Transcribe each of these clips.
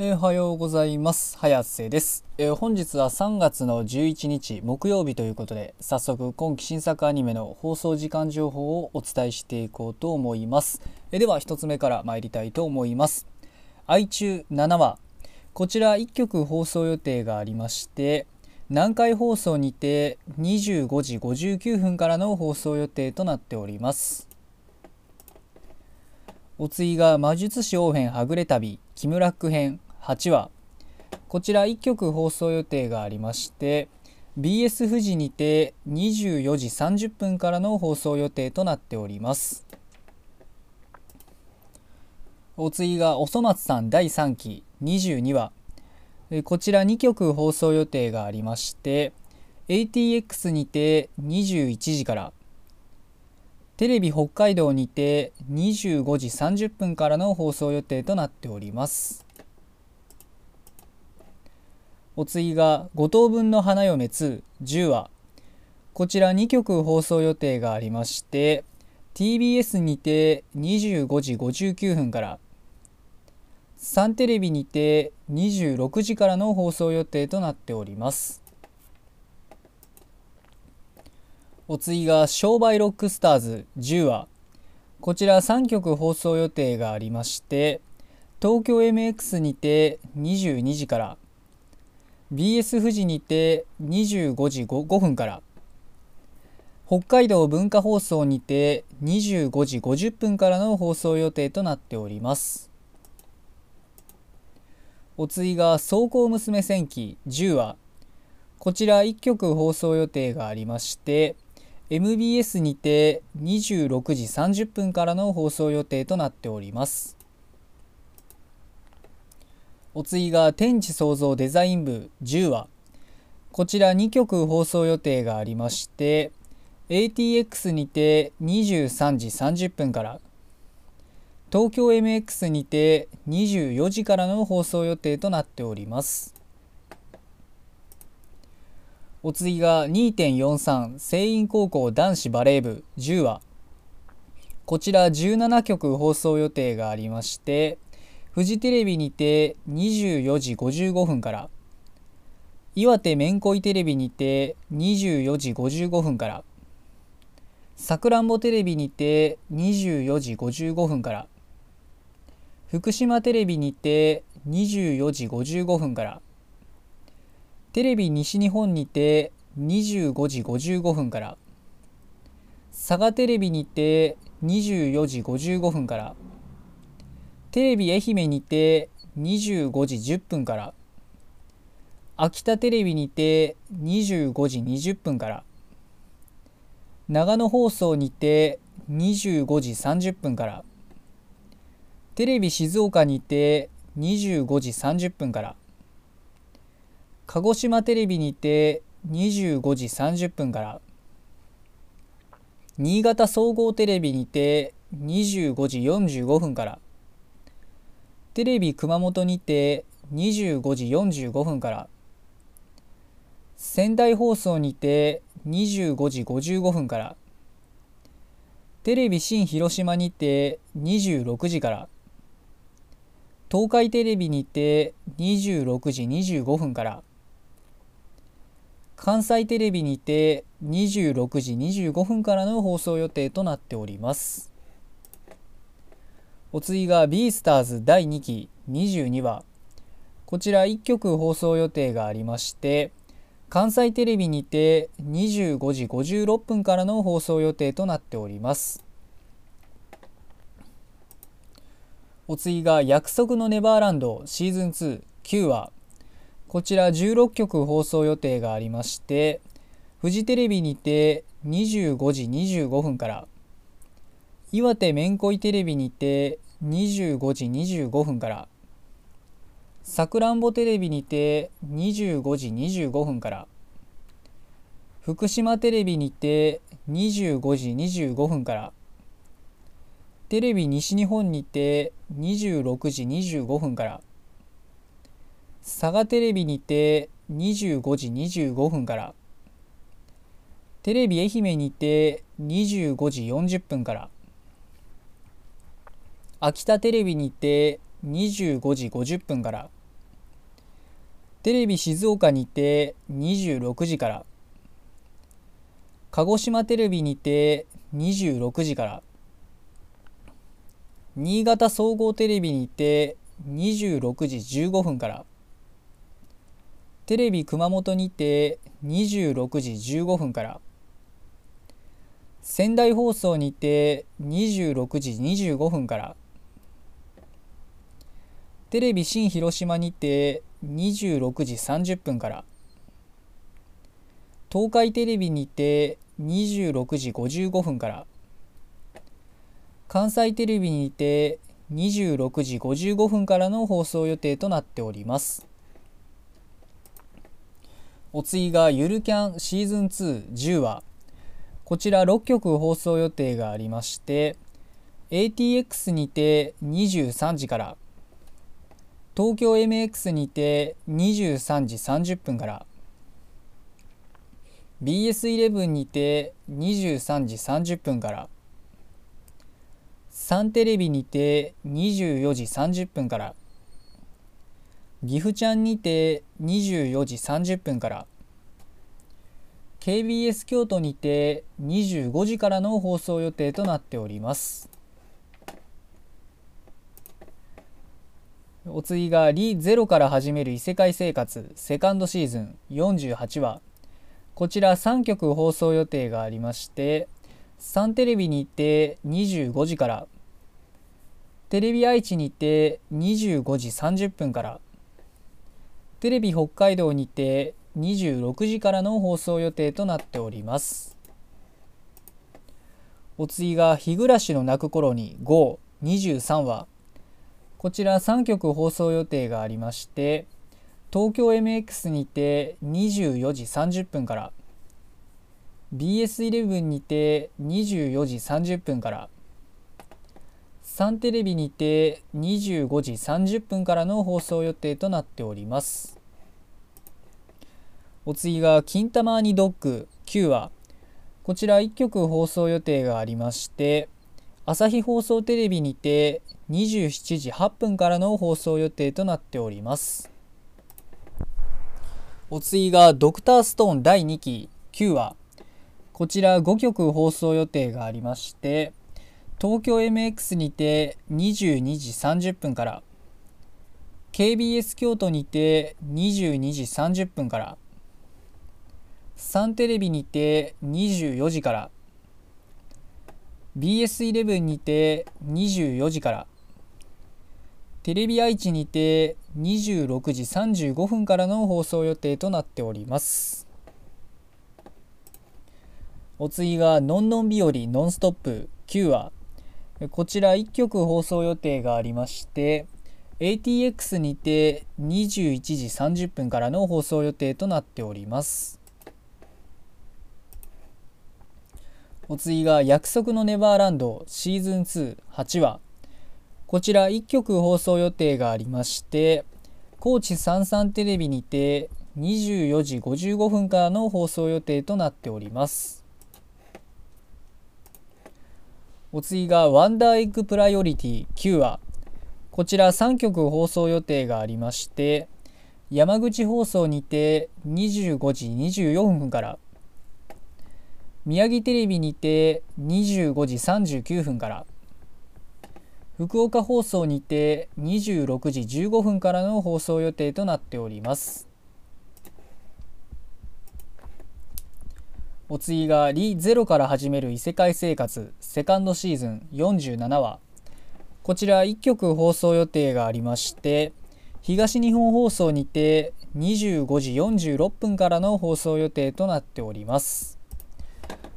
えーおはようございます。早瀬です、えー本日は3月の11日木曜日ということで早速今期新作アニメの放送時間情報をお伝えしていこうと思います、えーでは1つ目から参りたいと思います。愛中7話。こちら1曲放送予定がありまして南海放送にて25時59分からの放送予定となっております。お次が魔術師王編はぐれ旅木村区編。8話。こちら1曲放送予定がありまして BS 富士にて24時30分からの放送予定となっております。お次がおそ松さん第3期22話。えこちら2曲放送予定がありまして ATX にて21時から。テレビ北海道にて25時30分からの放送予定となっております。お次が5等分の花嫁2 10話。こちら2曲放送予定がありまして TBS にて25時59分からサンテレビにて26時からの放送予定となっております。お次が商売ロックスターズ10話。こちら3曲放送予定がありまして東京 MX にて22時から BS 富士にて25時 5, 5分から。北海道文化放送にて25時50分からの放送予定となっております。お次が「走行娘戦記10話」こちら1曲放送予定がありまして MBS にて26時30分からの放送予定となっております。お次が天地創造デザイン部10話。こちら2曲放送予定がありまして ATX にて23時30分から東京 MX にて24時からの放送予定となっております。お次が2.43聖院高校男子バレー部10話。こちら17曲放送予定がありましてフジテレビにて24時55分から岩手めんこいテレビにて24時55分からさくらんぼテレビにて24時55分から福島テレビにて24時55分からテレビ西日本にて25時55分から佐賀テレビにて24時55分からテレビ愛媛にて25時10分から秋田テレビにて25時20分から長野放送にて25時30分からテレビ静岡にて25時30分から鹿児島テレビにて25時30分から新潟総合テレビにて25時45分からテレビ熊本にて25時45分から仙台放送にて25時55分からテレビ新広島にて26時から東海テレビにて26時25分から関西テレビにて26時25分からの放送予定となっております。お次が「ビースターズ第2期22話」こちら1曲放送予定がありまして関西テレビにて25時56分からの放送予定となっております。お次が「約束のネバーランドシーズン29話」こちら16曲放送予定がありましてフジテレビにて25時25分から岩手めんこいテレビにて25時25分からさくらんぼテレビにて25時25分から福島テレビにて25時25分からテレビ西日本にて26時25分から佐賀テレビにて25時25分からテレビ愛媛にて25時40分から秋田テレビにて25時50分から。テレビ静岡にて26時から。鹿児島テレビにて26時から。新潟総合テレビにて26時15分から。テレビ熊本にて26時15分から。仙台放送にて26時25分から。テレビ新広島にて26時30分から。東海テレビにて26時55分から。関西テレビにて26時55分からの放送予定となっております。お次がゆるキャンシーズン210話こちら6曲放送予定がありまして ATX にて23時から。東京 MX にて23時30分から BS11 にて23時30分からサンテレビにて24時30分から岐阜ちゃんにて24時30分から KBS 京都にて25時からの放送予定となっております。お次が「リ・ゼロから始める異世界生活」セカンドシーズン48話。こちら3曲放送予定がありましてサンテレビにて25時からテレビ愛知にて25時30分からテレビ北海道にて26時からの放送予定となっております。お次が「日暮らしの泣く頃に GO23 話」こちら3曲放送予定がありまして東京 MX にて24時30分から BS11 にて24時30分からサンテレビにて25時30分からの放送予定となっております。お次が「金玉にドッグ」9話。こちら1曲放送予定がありまして朝日放送テレビにて27時8分からの放送予定となっております。お次がドクターストーン第2期。9話。こちら5曲放送予定がありまして東京 MX にて22時30分から KBS 京都にて22時30分からサンテレビにて24時から BS11 にて24時から。テレビ愛知にて26時35分からの放送予定となっております。お次が「のんのん日和ノンストップ」9話。こちら1曲放送予定がありまして ATX にて21時30分からの放送予定となっております。お次が「約束のネバーランド」シーズン2 8話こちら1局放送予定がありまして高知さんさんテレビにて24時55分からの放送予定となっております。お次がワンダーエッグプライオリティ9話こちら3局放送予定がありまして山口放送にて25時24分から宮城テレビにて25時39分から福岡放送にて26時15分からの放送予定となっております。お次が「リ・ゼロから始める異世界生活」セカンドシーズン47話。こちら1曲放送予定がありまして東日本放送にて25時46分からの放送予定となっております。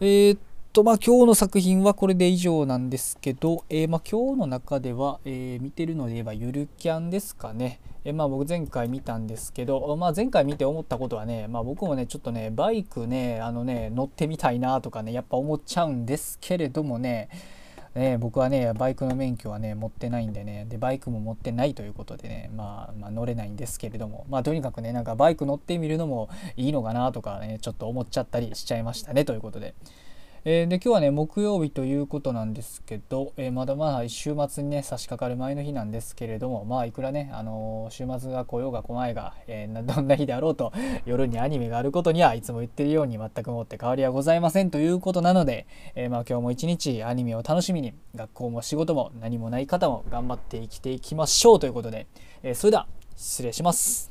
えー、とまあ今日の作品はこれで以上なんですけど、えー、まあ、今日の中では、えー、見てるので言えばゆるキャンですかね。えまあ、僕前回見たんですけど、まあ、前回見て思ったことはね、まあ、僕もねちょっとねバイクねあのね乗ってみたいなとかねやっぱ思っちゃうんですけれどもねね、僕はねバイクの免許はね持ってないんでねでバイクも持ってないということでね、まあ、まあ乗れないんですけれどもまあとにかくねなんかバイク乗ってみるのもいいのかなとかねちょっと思っちゃったりしちゃいましたねということで。えー、で今日はね木曜日ということなんですけど、えー、まだまだ週末にね差し掛かる前の日なんですけれどもまあいくらね、あの、週末が来ようが来ないが、え どんな日であろうと夜にアニメがあることにはいつも言ってるように全くもって変わりはございませんということなので、えまあ、今日も一日アニメを楽しみに学校も仕事も何もない方も頑張って生きていきましょうということで、えそれでは失礼します。